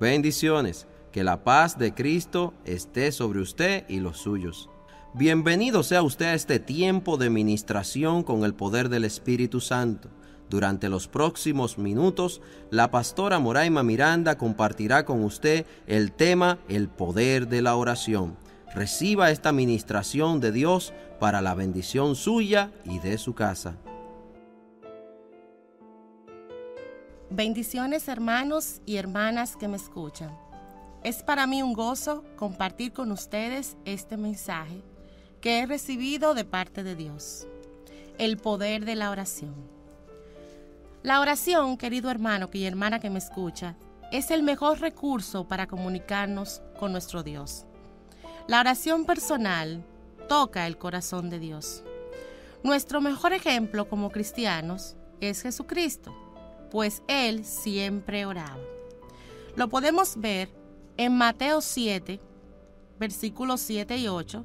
Bendiciones, que la paz de Cristo esté sobre usted y los suyos. Bienvenido sea usted a este tiempo de ministración con el poder del Espíritu Santo. Durante los próximos minutos, la pastora Moraima Miranda compartirá con usted el tema El poder de la oración. Reciba esta ministración de Dios para la bendición suya y de su casa. Bendiciones hermanos y hermanas que me escuchan. Es para mí un gozo compartir con ustedes este mensaje que he recibido de parte de Dios. El poder de la oración. La oración, querido hermano y hermana que me escucha, es el mejor recurso para comunicarnos con nuestro Dios. La oración personal toca el corazón de Dios. Nuestro mejor ejemplo como cristianos es Jesucristo pues él siempre oraba. Lo podemos ver en Mateo 7, versículos 7 y 8,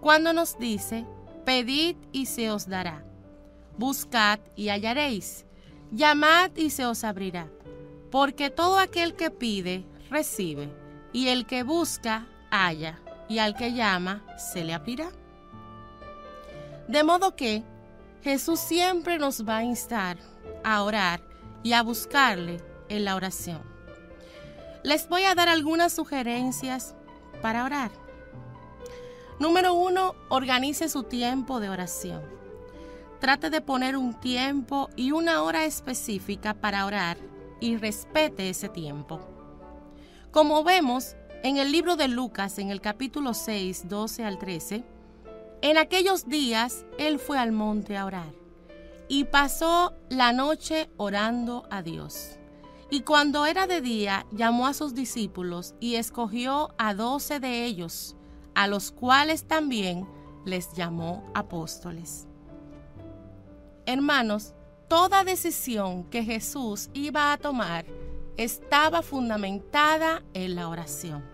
cuando nos dice, pedid y se os dará, buscad y hallaréis, llamad y se os abrirá, porque todo aquel que pide, recibe, y el que busca, halla, y al que llama, se le abrirá. De modo que Jesús siempre nos va a instar a orar y a buscarle en la oración. Les voy a dar algunas sugerencias para orar. Número uno, organice su tiempo de oración. Trate de poner un tiempo y una hora específica para orar y respete ese tiempo. Como vemos en el libro de Lucas, en el capítulo 6, 12 al 13, en aquellos días él fue al monte a orar y pasó la noche orando a Dios. Y cuando era de día, llamó a sus discípulos y escogió a doce de ellos, a los cuales también les llamó apóstoles. Hermanos, toda decisión que Jesús iba a tomar estaba fundamentada en la oración.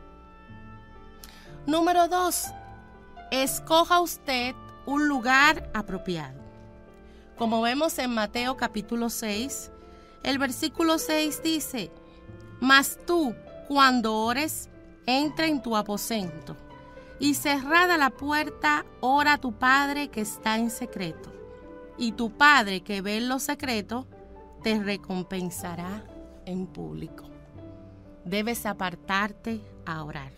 Número dos, escoja usted un lugar apropiado. Como vemos en Mateo capítulo 6, el versículo 6 dice, Mas tú, cuando ores, entra en tu aposento, y cerrada la puerta, ora a tu Padre que está en secreto, y tu Padre que ve en lo secreto, te recompensará en público. Debes apartarte a orar.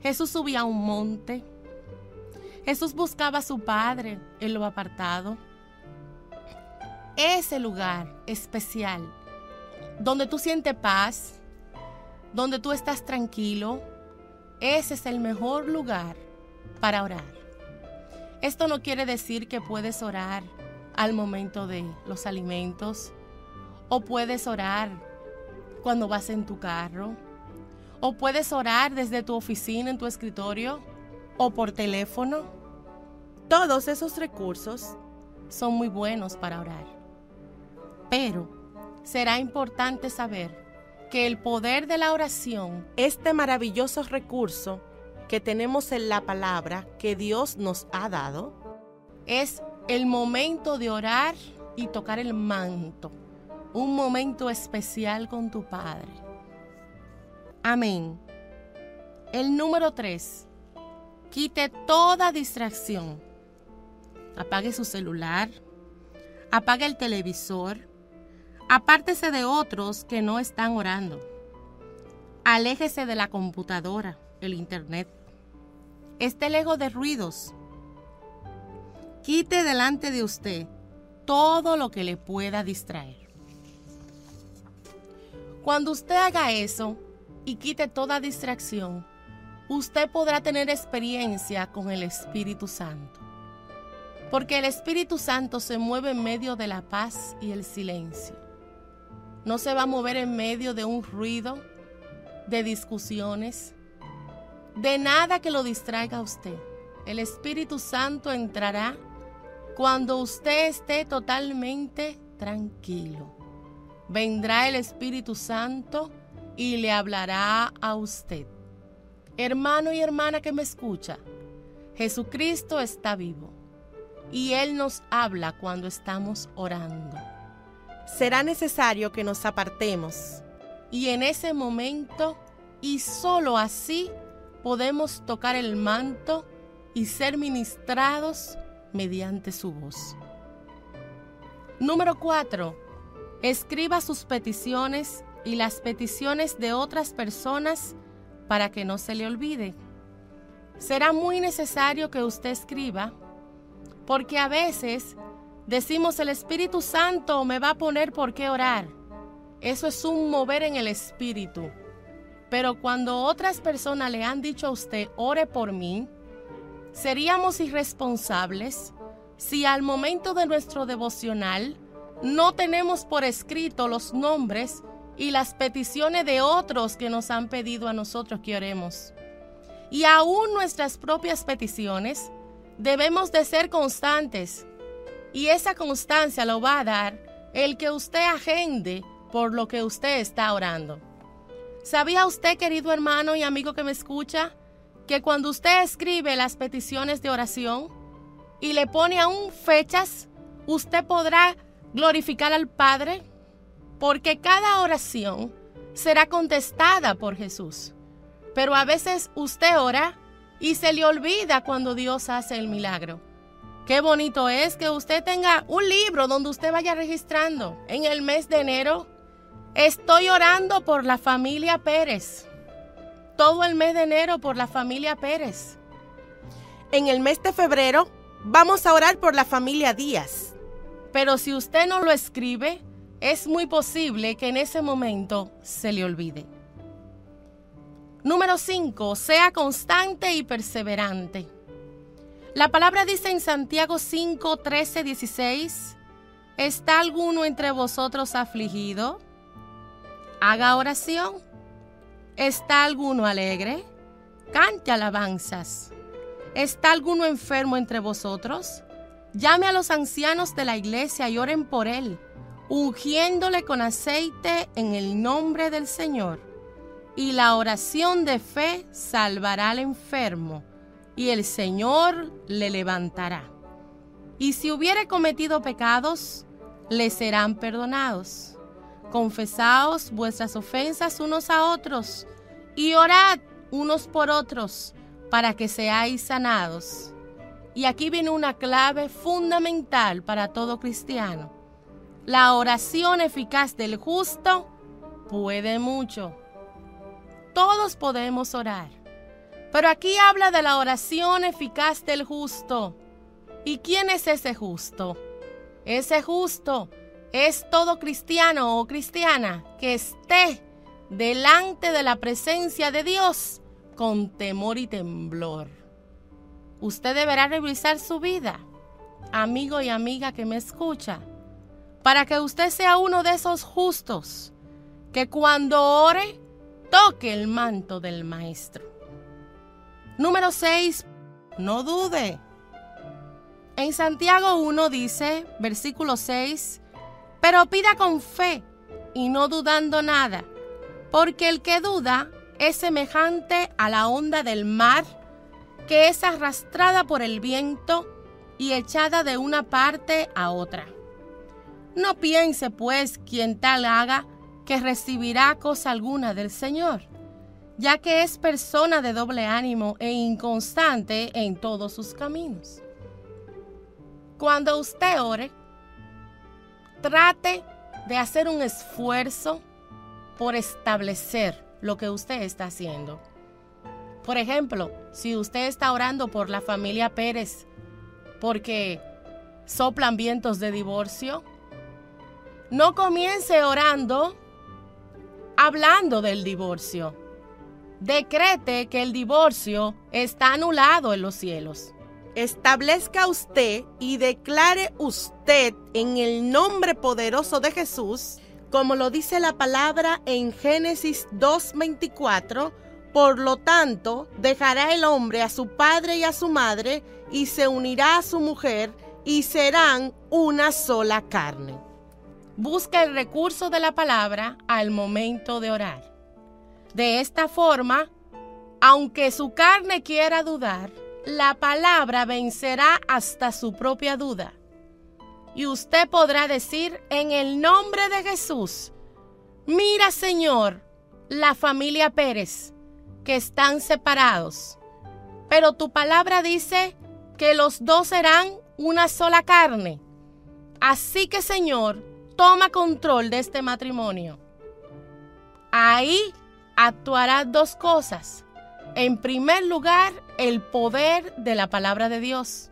Jesús subía a un monte. Jesús buscaba a su Padre en lo apartado ese lugar especial donde tú sientes paz, donde tú estás tranquilo, ese es el mejor lugar para orar. Esto no quiere decir que puedes orar al momento de los alimentos o puedes orar cuando vas en tu carro o puedes orar desde tu oficina, en tu escritorio o por teléfono. Todos esos recursos son muy buenos para orar. Pero será importante saber que el poder de la oración, este maravilloso recurso que tenemos en la palabra que Dios nos ha dado, es el momento de orar y tocar el manto, un momento especial con tu Padre. Amén. El número 3. Quite toda distracción. Apague su celular, apague el televisor, Apártese de otros que no están orando. Aléjese de la computadora, el internet. Esté lejos de ruidos. Quite delante de usted todo lo que le pueda distraer. Cuando usted haga eso y quite toda distracción, usted podrá tener experiencia con el Espíritu Santo. Porque el Espíritu Santo se mueve en medio de la paz y el silencio no se va a mover en medio de un ruido, de discusiones, de nada que lo distraiga a usted. El Espíritu Santo entrará cuando usted esté totalmente tranquilo. Vendrá el Espíritu Santo y le hablará a usted. Hermano y hermana que me escucha, Jesucristo está vivo y Él nos habla cuando estamos orando. Será necesario que nos apartemos y en ese momento y solo así podemos tocar el manto y ser ministrados mediante su voz. Número 4. Escriba sus peticiones y las peticiones de otras personas para que no se le olvide. Será muy necesario que usted escriba porque a veces decimos el Espíritu Santo me va a poner por qué orar. Eso es un mover en el Espíritu. Pero cuando otras personas le han dicho a usted, ore por mí, seríamos irresponsables si al momento de nuestro devocional no tenemos por escrito los nombres y las peticiones de otros que nos han pedido a nosotros que oremos. Y aún nuestras propias peticiones debemos de ser constantes. Y esa constancia lo va a dar el que usted agende por lo que usted está orando. ¿Sabía usted, querido hermano y amigo que me escucha, que cuando usted escribe las peticiones de oración y le pone aún fechas, usted podrá glorificar al Padre? Porque cada oración será contestada por Jesús. Pero a veces usted ora y se le olvida cuando Dios hace el milagro. Qué bonito es que usted tenga un libro donde usted vaya registrando. En el mes de enero estoy orando por la familia Pérez. Todo el mes de enero por la familia Pérez. En el mes de febrero vamos a orar por la familia Díaz. Pero si usted no lo escribe, es muy posible que en ese momento se le olvide. Número 5. Sea constante y perseverante. La palabra dice en Santiago 5, 13, 16, ¿está alguno entre vosotros afligido? Haga oración. ¿Está alguno alegre? Cante alabanzas. ¿Está alguno enfermo entre vosotros? Llame a los ancianos de la iglesia y oren por él, ungiéndole con aceite en el nombre del Señor y la oración de fe salvará al enfermo, y el Señor le levantará. Y si hubiere cometido pecados, le serán perdonados. Confesaos vuestras ofensas unos a otros, y orad unos por otros, para que seáis sanados. Y aquí viene una clave fundamental para todo cristiano. La oración eficaz del justo puede mucho todos podemos orar. Pero aquí habla de la oración eficaz del justo. ¿Y quién es ese justo? Ese justo es todo cristiano o cristiana que esté delante de la presencia de Dios con temor y temblor. Usted deberá revisar su vida, amigo y amiga que me escucha, para que usted sea uno de esos justos que cuando ore toque el manto del Maestro. Número 6. No dude. En Santiago 1 dice, versículo 6, pero pida con fe y no dudando nada, porque el que duda es semejante a la onda del mar que es arrastrada por el viento y echada de una parte a otra. No piense pues quien tal haga que recibirá cosa alguna del Señor, ya que es persona de doble ánimo e inconstante en todos sus caminos. Cuando usted ore, trate de hacer un esfuerzo por establecer lo que usted está haciendo. Por ejemplo, si usted está orando por la familia Pérez porque soplan vientos de divorcio, no comience orando hablando del divorcio. Decrete que el divorcio está anulado en los cielos. Establezca usted y declare usted en el nombre poderoso de Jesús, como lo dice la palabra en Génesis 2.24, por lo tanto, dejará el hombre a su padre y a su madre, y se unirá a su mujer, y serán una sola carne. Busca el recurso de la palabra al momento de orar. De esta forma, aunque su carne quiera dudar, la palabra vencerá hasta su propia duda. Y usted podrá decir en el nombre de Jesús, mira Señor, la familia Pérez, que están separados. Pero tu palabra dice que los dos serán una sola carne. Así que Señor, toma control de este matrimonio. Ahí actuará dos cosas. En primer lugar, el poder de la palabra de Dios,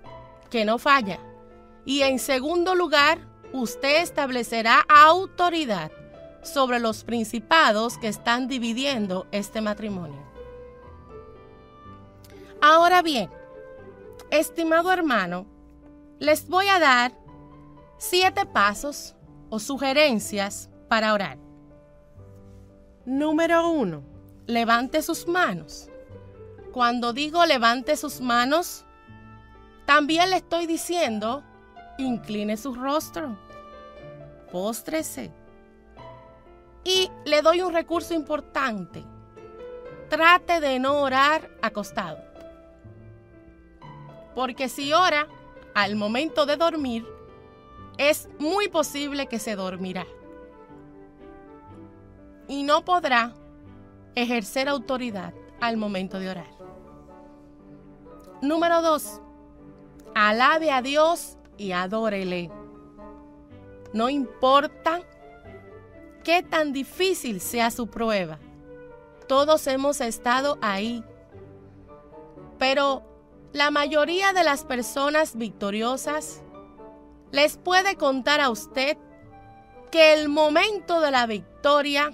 que no falla. Y en segundo lugar, usted establecerá autoridad sobre los principados que están dividiendo este matrimonio. Ahora bien, estimado hermano, les voy a dar siete pasos o sugerencias para orar. Número uno, levante sus manos. Cuando digo levante sus manos, también le estoy diciendo incline su rostro, póstrese. Y le doy un recurso importante. Trate de no orar acostado. Porque si ora al momento de dormir, es muy posible que se dormirá. Y no podrá ejercer autoridad al momento de orar. Número 2. Alabe a Dios y adórele. No importa qué tan difícil sea su prueba. Todos hemos estado ahí. Pero la mayoría de las personas victoriosas les puede contar a usted que el momento de la victoria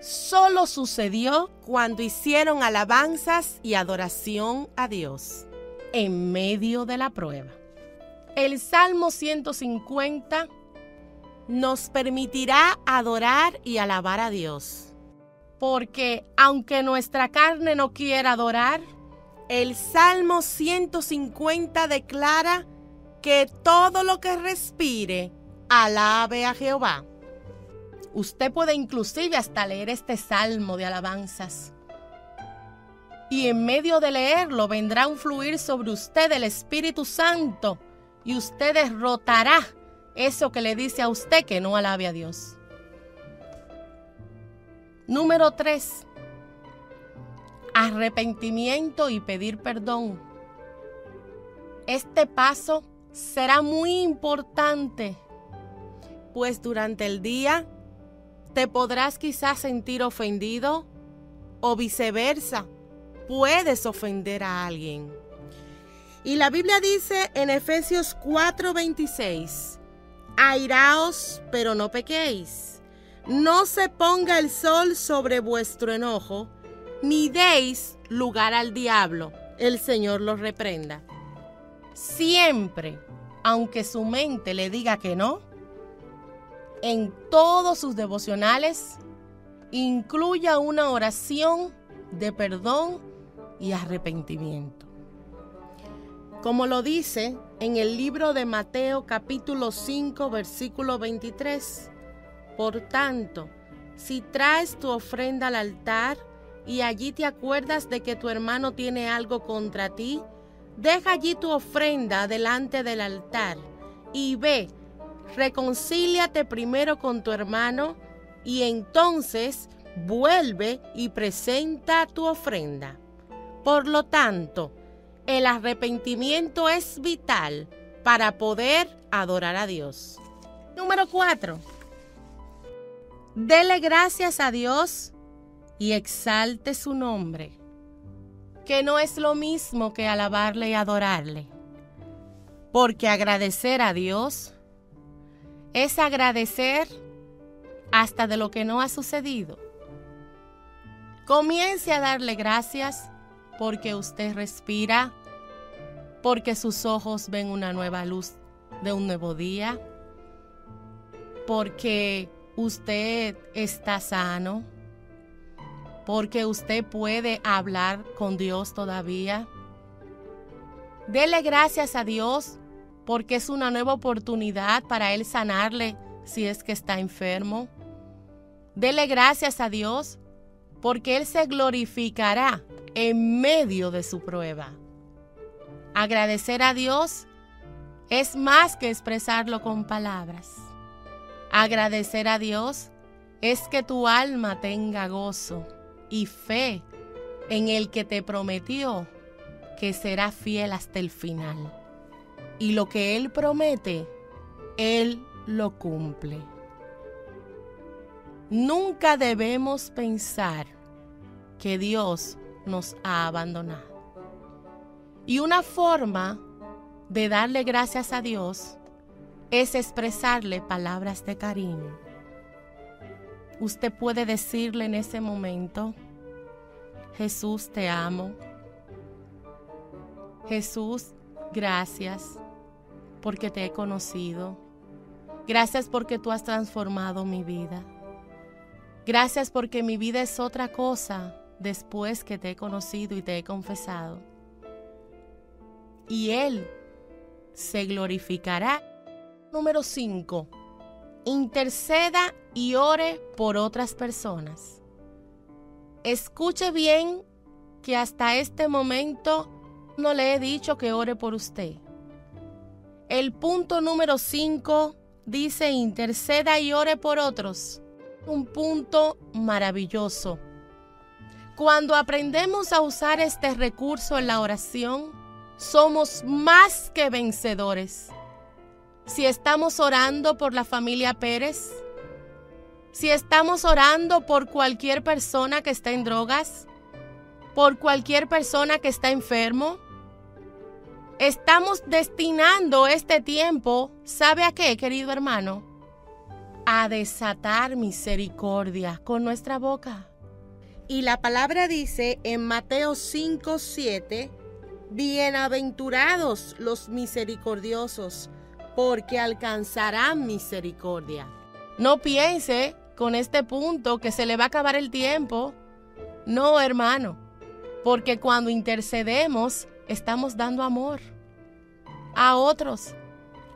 solo sucedió cuando hicieron alabanzas y adoración a Dios en medio de la prueba. El Salmo 150 nos permitirá adorar y alabar a Dios. Porque aunque nuestra carne no quiera adorar, el Salmo 150 declara que todo lo que respire alabe a Jehová. Usted puede inclusive hasta leer este salmo de alabanzas. Y en medio de leerlo vendrá un fluir sobre usted el Espíritu Santo y usted derrotará eso que le dice a usted que no alabe a Dios. Número 3. Arrepentimiento y pedir perdón. Este paso será muy importante, pues durante el día te podrás quizás sentir ofendido o viceversa, puedes ofender a alguien. Y la Biblia dice en Efesios 4:26, airaos, pero no pequéis. No se ponga el sol sobre vuestro enojo, ni deis lugar al diablo. El Señor los reprenda. Siempre, aunque su mente le diga que no, en todos sus devocionales incluya una oración de perdón y arrepentimiento. Como lo dice en el libro de Mateo capítulo 5 versículo 23, por tanto, si traes tu ofrenda al altar y allí te acuerdas de que tu hermano tiene algo contra ti, deja allí tu ofrenda delante del altar y ve reconcíliate primero con tu hermano y entonces vuelve y presenta tu ofrenda. Por lo tanto, el arrepentimiento es vital para poder adorar a Dios. Número 4. Dele gracias a Dios y exalte su nombre, que no es lo mismo que alabarle y adorarle, porque agradecer a Dios es agradecer hasta de lo que no ha sucedido. Comience a darle gracias porque usted respira, porque sus ojos ven una nueva luz de un nuevo día, porque usted está sano, porque usted puede hablar con Dios todavía. Dele gracias a Dios porque es una nueva oportunidad para Él sanarle si es que está enfermo. Dele gracias a Dios porque Él se glorificará en medio de su prueba. Agradecer a Dios es más que expresarlo con palabras. Agradecer a Dios es que tu alma tenga gozo y fe en el que te prometió que será fiel hasta el final. Y lo que Él promete, Él lo cumple. Nunca debemos pensar que Dios nos ha abandonado. Y una forma de darle gracias a Dios es expresarle palabras de cariño. Usted puede decirle en ese momento, Jesús te amo. Jesús, gracias porque te he conocido. Gracias porque tú has transformado mi vida. Gracias porque mi vida es otra cosa después que te he conocido y te he confesado. Y Él se glorificará. Número 5. Interceda y ore por otras personas. Escuche bien que hasta este momento no le he dicho que ore por usted. El punto número 5 dice interceda y ore por otros. Un punto maravilloso. Cuando aprendemos a usar este recurso en la oración, somos más que vencedores. Si estamos orando por la familia Pérez, si estamos orando por cualquier persona que está en drogas, por cualquier persona que está enfermo, estamos destinando este tiempo, ¿sabe a qué, querido hermano? A desatar misericordia con nuestra boca. Y la palabra dice en Mateo 5, 7, Bienaventurados los misericordiosos, porque alcanzarán misericordia. No piense con este punto que se le va a acabar el tiempo. No, hermano, porque cuando intercedemos estamos dando amor a otros,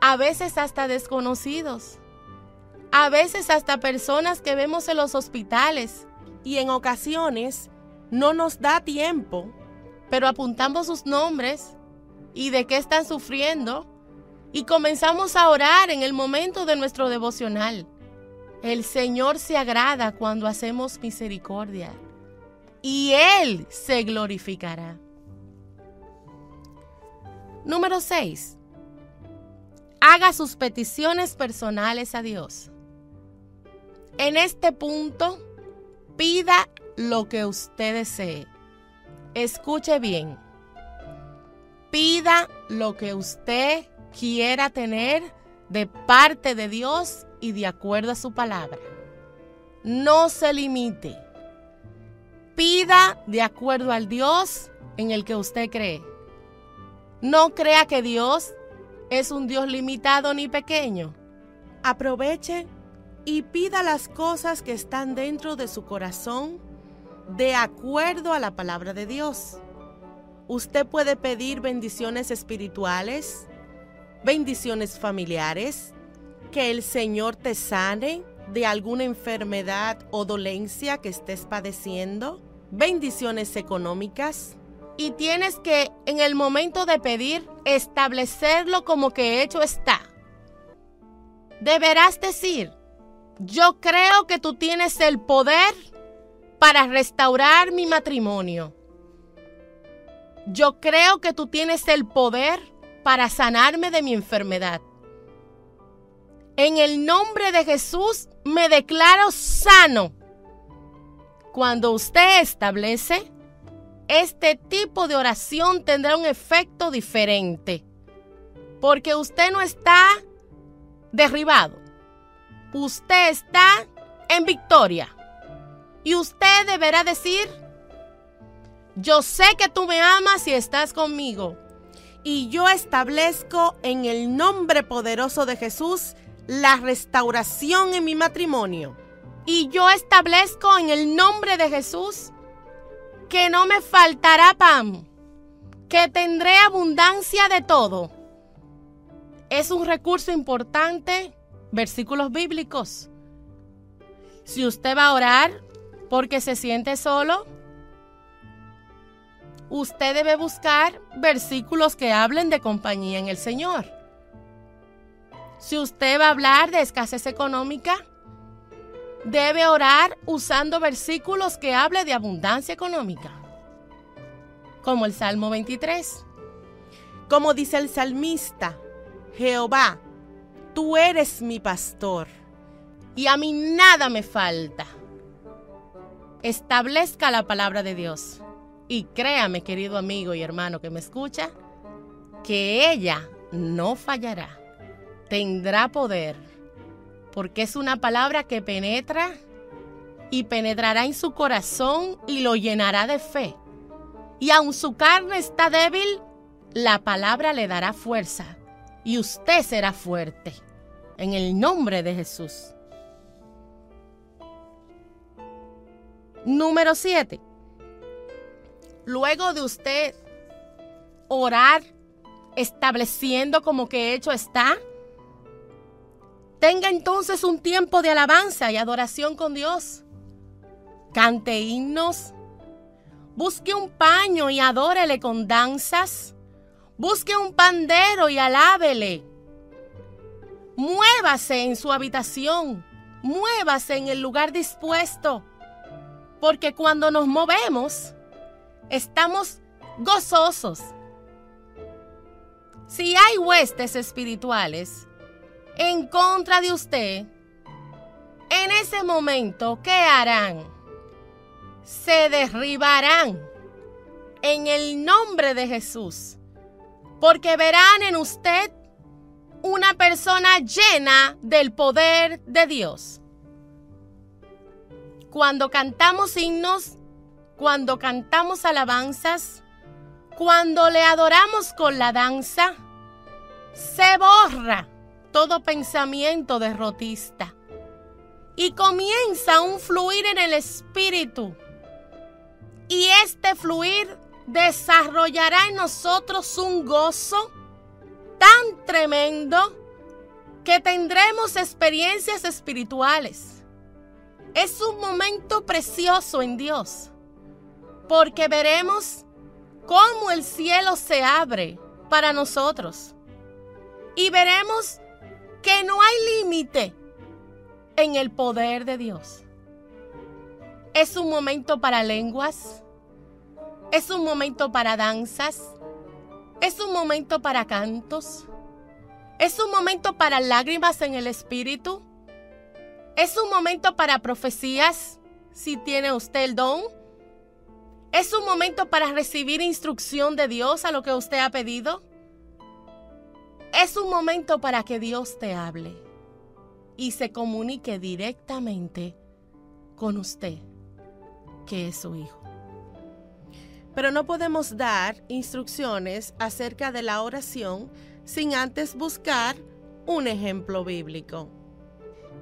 a veces hasta desconocidos, a veces hasta personas que vemos en los hospitales y en ocasiones no nos da tiempo, pero apuntamos sus nombres y de qué están sufriendo y comenzamos a orar en el momento de nuestro devocional. El Señor se agrada cuando hacemos misericordia y Él se glorificará. Número 6. Haga sus peticiones personales a Dios. En este punto, pida lo que usted desee. Escuche bien. Pida lo que usted quiera tener de parte de Dios y de acuerdo a su palabra. No se limite. Pida de acuerdo al Dios en el que usted cree. No crea que Dios es un Dios limitado ni pequeño. Aproveche y pida las cosas que están dentro de su corazón de acuerdo a la palabra de Dios. Usted puede pedir bendiciones espirituales, bendiciones familiares, que el Señor te sane de alguna enfermedad o dolencia que estés padeciendo, bendiciones económicas. Y tienes que en el momento de pedir establecerlo como que hecho está. Deberás decir, yo creo que tú tienes el poder para restaurar mi matrimonio. Yo creo que tú tienes el poder para sanarme de mi enfermedad. En el nombre de Jesús me declaro sano. Cuando usted establece, este tipo de oración tendrá un efecto diferente. Porque usted no está derribado. Usted está en victoria. Y usted deberá decir, yo sé que tú me amas y estás conmigo. Y yo establezco en el nombre poderoso de Jesús la restauración en mi matrimonio. Y yo establezco en el nombre de Jesús que no me faltará pan, que tendré abundancia de todo. Es un recurso importante, versículos bíblicos. Si usted va a orar porque se siente solo, usted debe buscar versículos que hablen de compañía en el Señor. Si usted va a hablar de escasez económica, debe orar usando versículos que hable de abundancia económica, como el Salmo 23. Como dice el salmista, Jehová, tú eres mi pastor y a mí nada me falta. Establezca la palabra de Dios y créame, querido amigo y hermano que me escucha, que ella no fallará, tendrá poder, porque es una palabra que penetra y penetrará en su corazón y lo llenará de fe. Y aun su carne está débil, la palabra le dará fuerza y usted será fuerte. En el nombre de Jesús. Número 7. Luego de usted orar, estableciendo como que hecho está, tenga entonces un tiempo de alabanza y adoración con Dios. Cante himnos. Busque un paño y adórele con danzas. Busque un pandero y alábele. Muévase en su habitación. Muévase en el lugar dispuesto. Porque cuando nos movemos, estamos gozosos. Si hay huestes espirituales en contra de usted, en ese momento, ¿qué harán? Se derribarán en el nombre de Jesús, porque verán en usted una persona llena del poder de Dios. Cuando cantamos himnos, cuando cantamos alabanzas, cuando le adoramos con la danza, se borra todo pensamiento derrotista y comienza un fluir en el espíritu. Y este fluir desarrollará en nosotros un gozo tan tremendo que tendremos experiencias espirituales es un momento precioso en Dios, porque veremos cómo el cielo se abre para nosotros y veremos que no hay límite en el poder de Dios. Es un momento para lenguas, es un momento para danzas, es un momento para cantos, es un momento para lágrimas en el espíritu, es un momento para profecías, si tiene usted el don. Es un momento para recibir instrucción de Dios a lo que usted ha pedido. Es un momento para que Dios te hable y se comunique directamente con usted, que es su hijo. Pero no podemos dar instrucciones acerca de la oración sin antes buscar un ejemplo bíblico.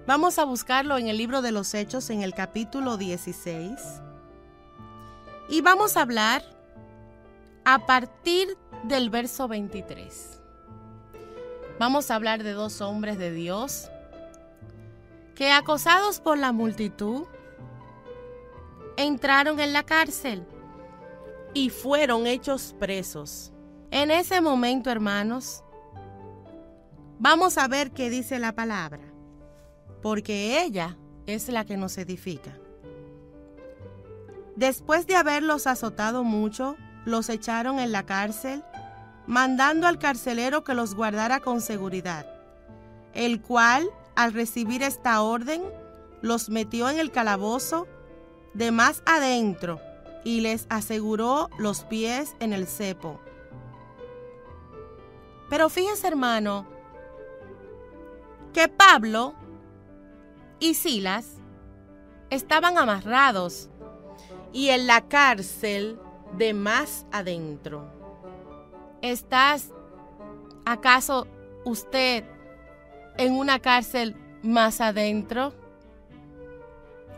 Vamos a buscarlo en el libro de los Hechos en el capítulo 16. Y vamos a hablar a partir del verso 23. Vamos a hablar de dos hombres de Dios que acosados por la multitud entraron en la cárcel y fueron hechos presos. En ese momento, hermanos, vamos a ver qué dice la palabra porque ella es la que nos edifica. Después de haberlos azotado mucho, los echaron en la cárcel, mandando al carcelero que los guardara con seguridad, el cual, al recibir esta orden, los metió en el calabozo de más adentro y les aseguró los pies en el cepo. Pero fíjese hermano, que Pablo y Silas estaban amarrados y en la cárcel de más adentro. ¿Estás acaso usted en una cárcel más adentro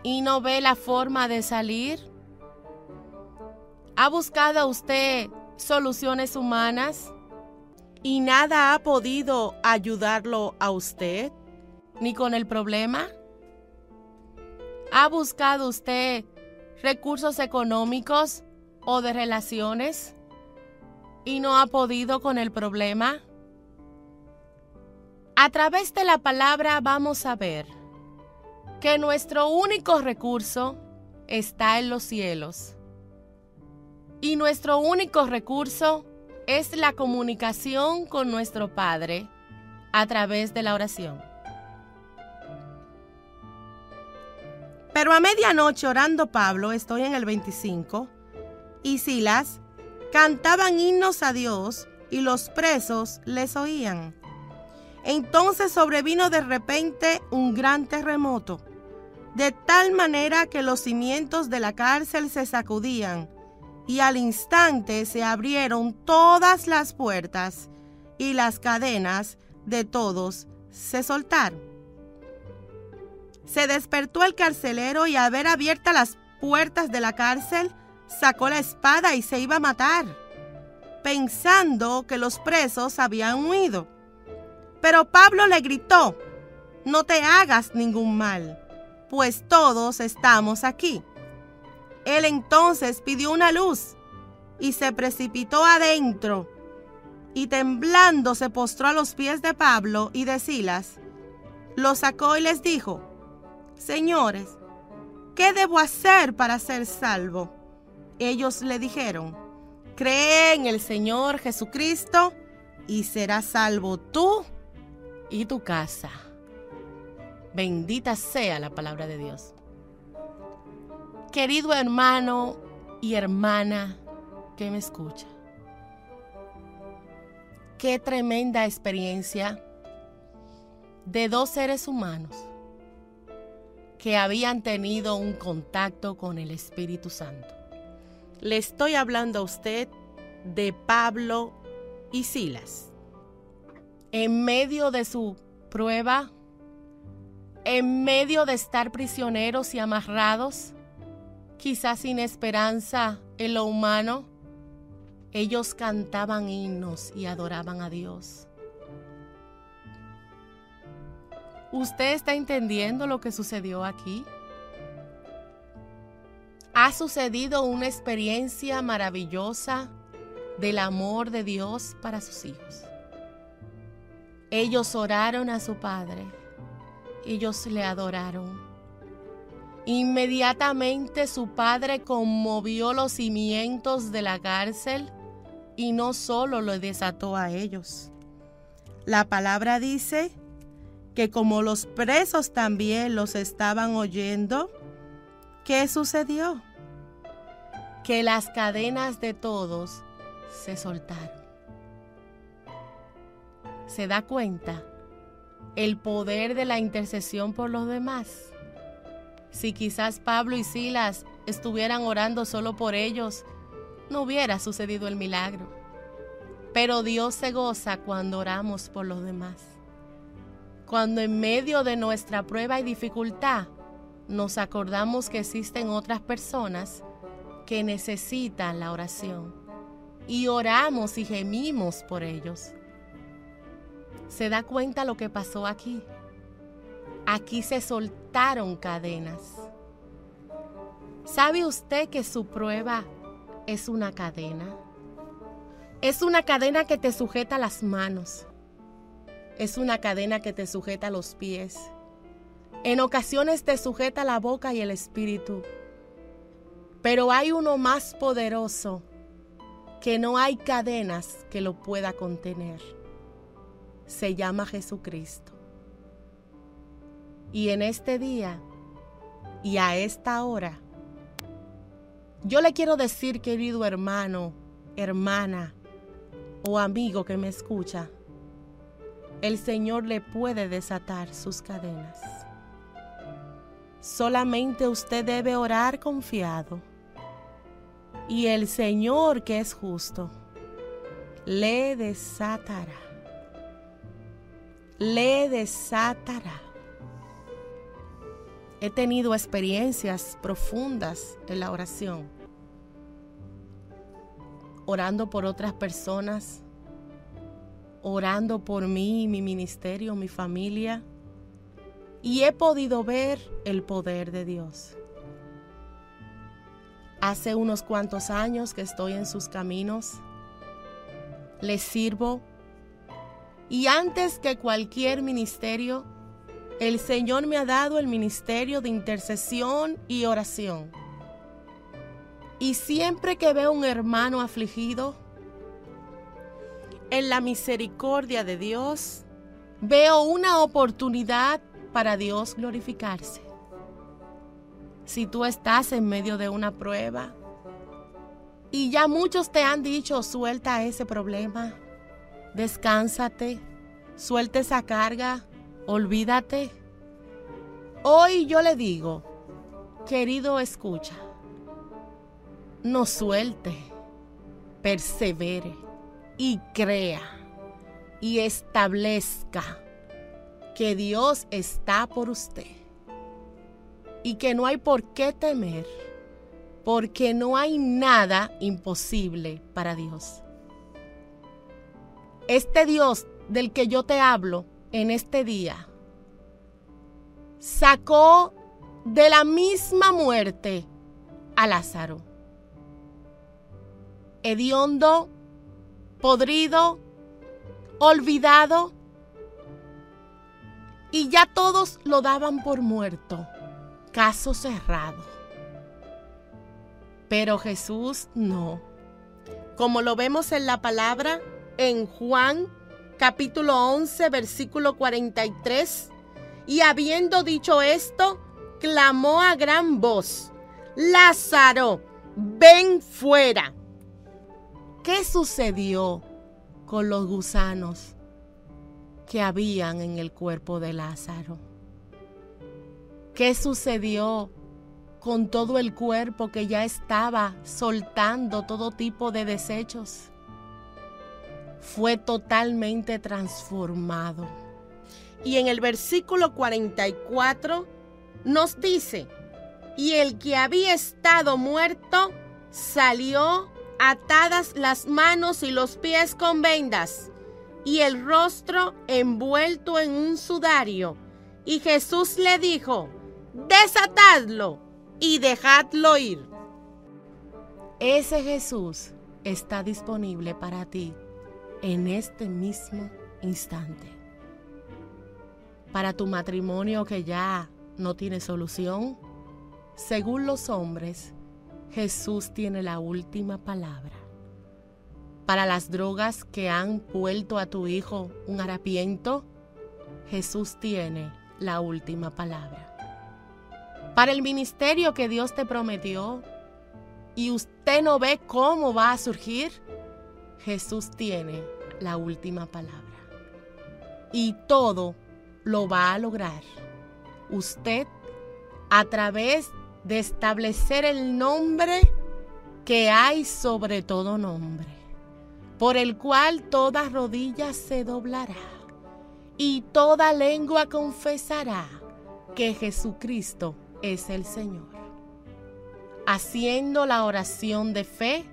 y no ve la forma de salir? ¿Ha buscado usted soluciones humanas y nada ha podido ayudarlo a usted ni con el problema? ¿Ha buscado usted recursos económicos o de relaciones y no ha podido con el problema? A través de la palabra vamos a ver que nuestro único recurso está en los cielos. Y nuestro único recurso es la comunicación con nuestro Padre a través de la oración. Pero a medianoche orando Pablo, estoy en el 25, y Silas cantaban himnos a Dios y los presos les oían. Entonces sobrevino de repente un gran terremoto de tal manera que los cimientos de la cárcel se sacudían, y al instante se abrieron todas las puertas, y las cadenas de todos se soltaron. Se despertó el carcelero y al ver abiertas las puertas de la cárcel, sacó la espada y se iba a matar, pensando que los presos habían huido. Pero Pablo le gritó, no te hagas ningún mal pues todos estamos aquí. Él entonces pidió una luz y se precipitó adentro y temblando se postró a los pies de Pablo y de Silas. Lo sacó y les dijo, Señores, ¿qué debo hacer para ser salvo? Ellos le dijeron, Cree en el Señor Jesucristo y serás salvo tú y tu casa. Bendita sea la palabra de Dios. Querido hermano y hermana que me escucha, qué tremenda experiencia de dos seres humanos que habían tenido un contacto con el Espíritu Santo. Le estoy hablando a usted de Pablo y Silas. En medio de su prueba, en medio de estar prisioneros y amarrados, quizás sin esperanza en lo humano, ellos cantaban himnos y adoraban a Dios. ¿Usted está entendiendo lo que sucedió aquí? Ha sucedido una experiencia maravillosa del amor de Dios para sus hijos. Ellos oraron a su Padre ellos le adoraron. Inmediatamente su padre conmovió los cimientos de la cárcel y no solo lo desató a ellos. La palabra dice que como los presos también los estaban oyendo, ¿qué sucedió? Que las cadenas de todos se soltaron. ¿Se da cuenta? el poder de la intercesión por los demás. Si quizás Pablo y Silas estuvieran orando solo por ellos, no hubiera sucedido el milagro. Pero Dios se goza cuando oramos por los demás. Cuando en medio de nuestra prueba y dificultad nos acordamos que existen otras personas que necesitan la oración y oramos y gemimos por ellos se da cuenta lo que pasó aquí. Aquí se soltaron cadenas. ¿Sabe usted que su prueba es una cadena? Es una cadena que te sujeta las manos. Es una cadena que te sujeta los pies. En ocasiones te sujeta la boca y el espíritu. Pero hay uno más poderoso que no hay cadenas que lo pueda contener se llama Jesucristo. Y en este día y a esta hora, yo le quiero decir, querido hermano, hermana o amigo que me escucha, el Señor le puede desatar sus cadenas. Solamente usted debe orar confiado. Y el Señor que es justo, le desatará le desatará. He tenido experiencias profundas en la oración, orando por otras personas, orando por mí, mi ministerio, mi familia, y he podido ver el poder de Dios. Hace unos cuantos años que estoy en sus caminos. Les sirvo. Y antes que cualquier ministerio, el Señor me ha dado el ministerio de intercesión y oración. Y siempre que veo un hermano afligido, en la misericordia de Dios, veo una oportunidad para Dios glorificarse. Si tú estás en medio de una prueba y ya muchos te han dicho, suelta ese problema, descánsate, suelta esa carga, olvídate. Hoy yo le digo, querido escucha, no suelte, persevere y crea y establezca que Dios está por usted y que no hay por qué temer, porque no hay nada imposible para Dios. Este Dios del que yo te hablo en este día sacó de la misma muerte a Lázaro. Hediondo, podrido, olvidado, y ya todos lo daban por muerto, caso cerrado. Pero Jesús no. Como lo vemos en la palabra en Juan capítulo 11 versículo 43, y habiendo dicho esto, clamó a gran voz, Lázaro, ven fuera. ¿Qué sucedió con los gusanos que habían en el cuerpo de Lázaro? ¿Qué sucedió con todo el cuerpo que ya estaba soltando todo tipo de desechos? Fue totalmente transformado. Y en el versículo 44 nos dice, y el que había estado muerto salió atadas las manos y los pies con vendas, y el rostro envuelto en un sudario. Y Jesús le dijo, desatadlo y dejadlo ir. Ese Jesús está disponible para ti en este mismo instante. Para tu matrimonio que ya no tiene solución, según los hombres, Jesús tiene la última palabra. Para las drogas que han vuelto a tu hijo un harapiento, Jesús tiene la última palabra. Para el ministerio que Dios te prometió y usted no ve cómo va a surgir, Jesús tiene la última palabra. Y todo lo va a lograr. Usted a través de establecer el nombre que hay sobre todo nombre, por el cual toda rodilla se doblará y toda lengua confesará que Jesucristo es el Señor. Haciendo la oración de fe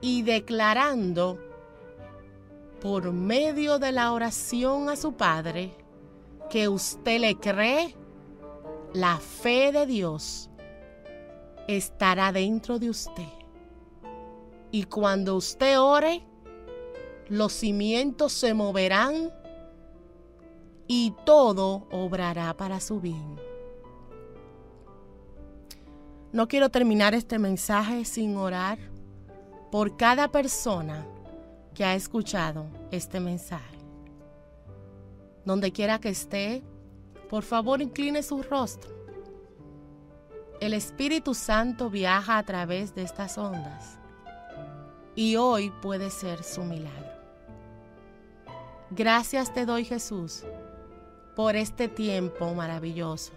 y declarando por medio de la oración a su Padre que usted le cree, la fe de Dios estará dentro de usted. Y cuando usted ore, los cimientos se moverán y todo obrará para su bien. No quiero terminar este mensaje sin orar por cada persona que ha escuchado este mensaje. Donde quiera que esté, por favor incline su rostro el Espíritu Santo viaja a través de estas ondas y hoy puede ser su milagro. Gracias te doy Jesús por este tiempo maravilloso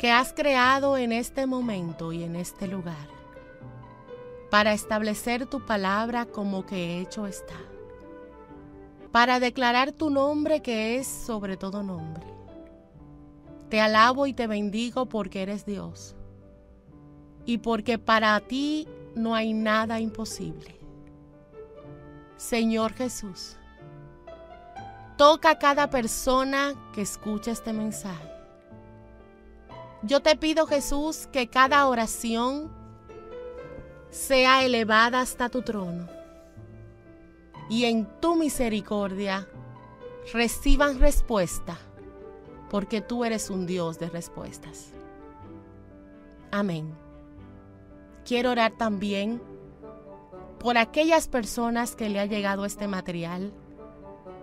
que has creado en este momento y en este lugar para establecer tu palabra como que hecho está, para declarar tu nombre que es sobre todo nombre te alabo y te bendigo porque eres Dios y porque para ti no hay nada imposible. Señor Jesús, toca a cada persona que escucha este mensaje. Yo te pido Jesús que cada oración sea elevada hasta tu trono y en tu misericordia reciban respuesta, porque tú eres un Dios de respuestas. Amén. Quiero orar también por aquellas personas que le ha llegado este material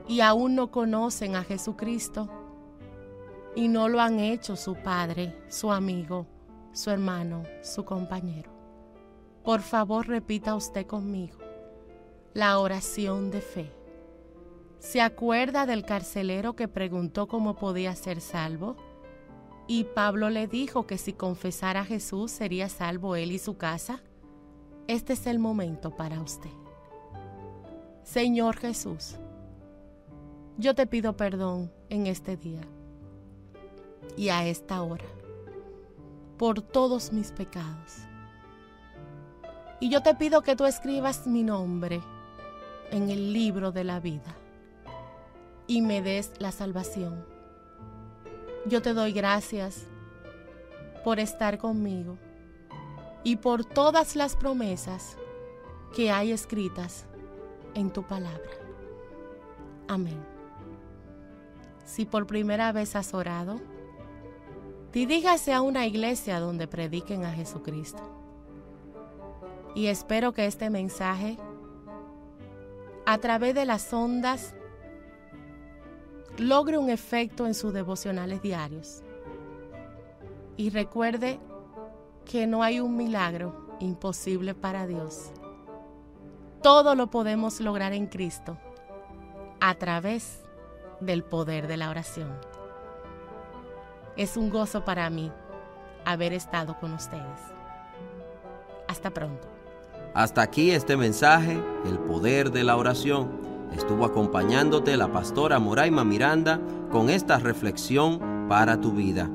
y aún no conocen a Jesucristo y no lo han hecho su padre, su amigo, su hermano, su compañero. Por favor, repita usted conmigo la oración de fe. ¿Se acuerda del carcelero que preguntó cómo podía ser salvo? Y Pablo le dijo que si confesara a Jesús sería salvo él y su casa. Este es el momento para usted. Señor Jesús, yo te pido perdón en este día y a esta hora por todos mis pecados. Y yo te pido que tú escribas mi nombre en el libro de la vida y me des la salvación. Yo te doy gracias por estar conmigo y por todas las promesas que hay escritas en tu palabra. Amén. Si por primera vez has orado, diríjase a una iglesia donde prediquen a Jesucristo. Y espero que este mensaje a través de las ondas logre un efecto en sus devocionales diarios. Y recuerde que no hay un milagro imposible para Dios. Todo lo podemos lograr en Cristo a través del poder de la oración. Es un gozo para mí haber estado con ustedes. Hasta pronto. Hasta aquí este mensaje, el poder de la oración. Estuvo acompañándote la pastora Moraima Miranda con esta reflexión para tu vida.